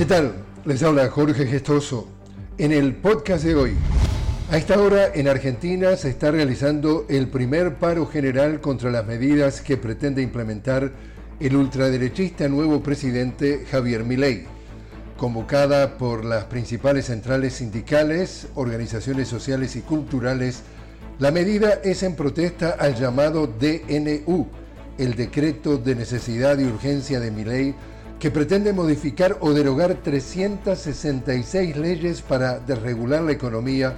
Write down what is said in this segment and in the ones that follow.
¿Qué tal? Les habla Jorge Gestoso. En el podcast de hoy, a esta hora en Argentina se está realizando el primer paro general contra las medidas que pretende implementar el ultraderechista nuevo presidente Javier Milei. Convocada por las principales centrales sindicales, organizaciones sociales y culturales, la medida es en protesta al llamado DNU, el decreto de necesidad y urgencia de Milei que pretende modificar o derogar 366 leyes para desregular la economía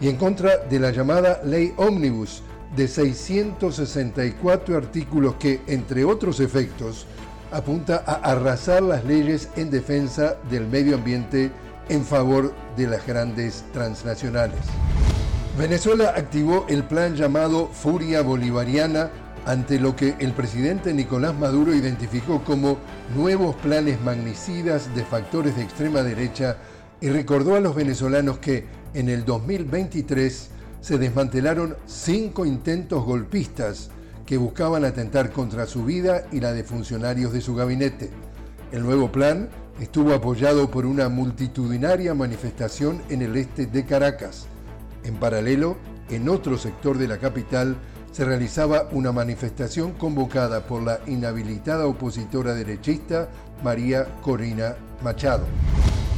y en contra de la llamada Ley Omnibus de 664 artículos que, entre otros efectos, apunta a arrasar las leyes en defensa del medio ambiente en favor de las grandes transnacionales. Venezuela activó el plan llamado Furia Bolivariana ante lo que el presidente Nicolás Maduro identificó como nuevos planes magnicidas de factores de extrema derecha y recordó a los venezolanos que en el 2023 se desmantelaron cinco intentos golpistas que buscaban atentar contra su vida y la de funcionarios de su gabinete. El nuevo plan estuvo apoyado por una multitudinaria manifestación en el este de Caracas. En paralelo, en otro sector de la capital, se realizaba una manifestación convocada por la inhabilitada opositora derechista María Corina Machado.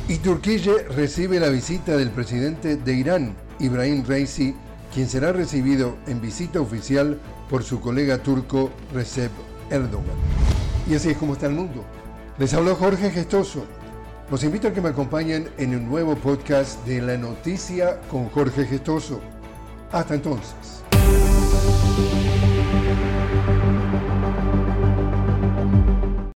Y Turquía recibe la visita del presidente de Irán, Ibrahim Reisi, quien será recibido en visita oficial por su colega turco Recep Erdogan. Y así es como está el mundo. Les habló Jorge Gestoso. Los invito a que me acompañen en un nuevo podcast de La Noticia con Jorge Gestoso. Hasta entonces. Música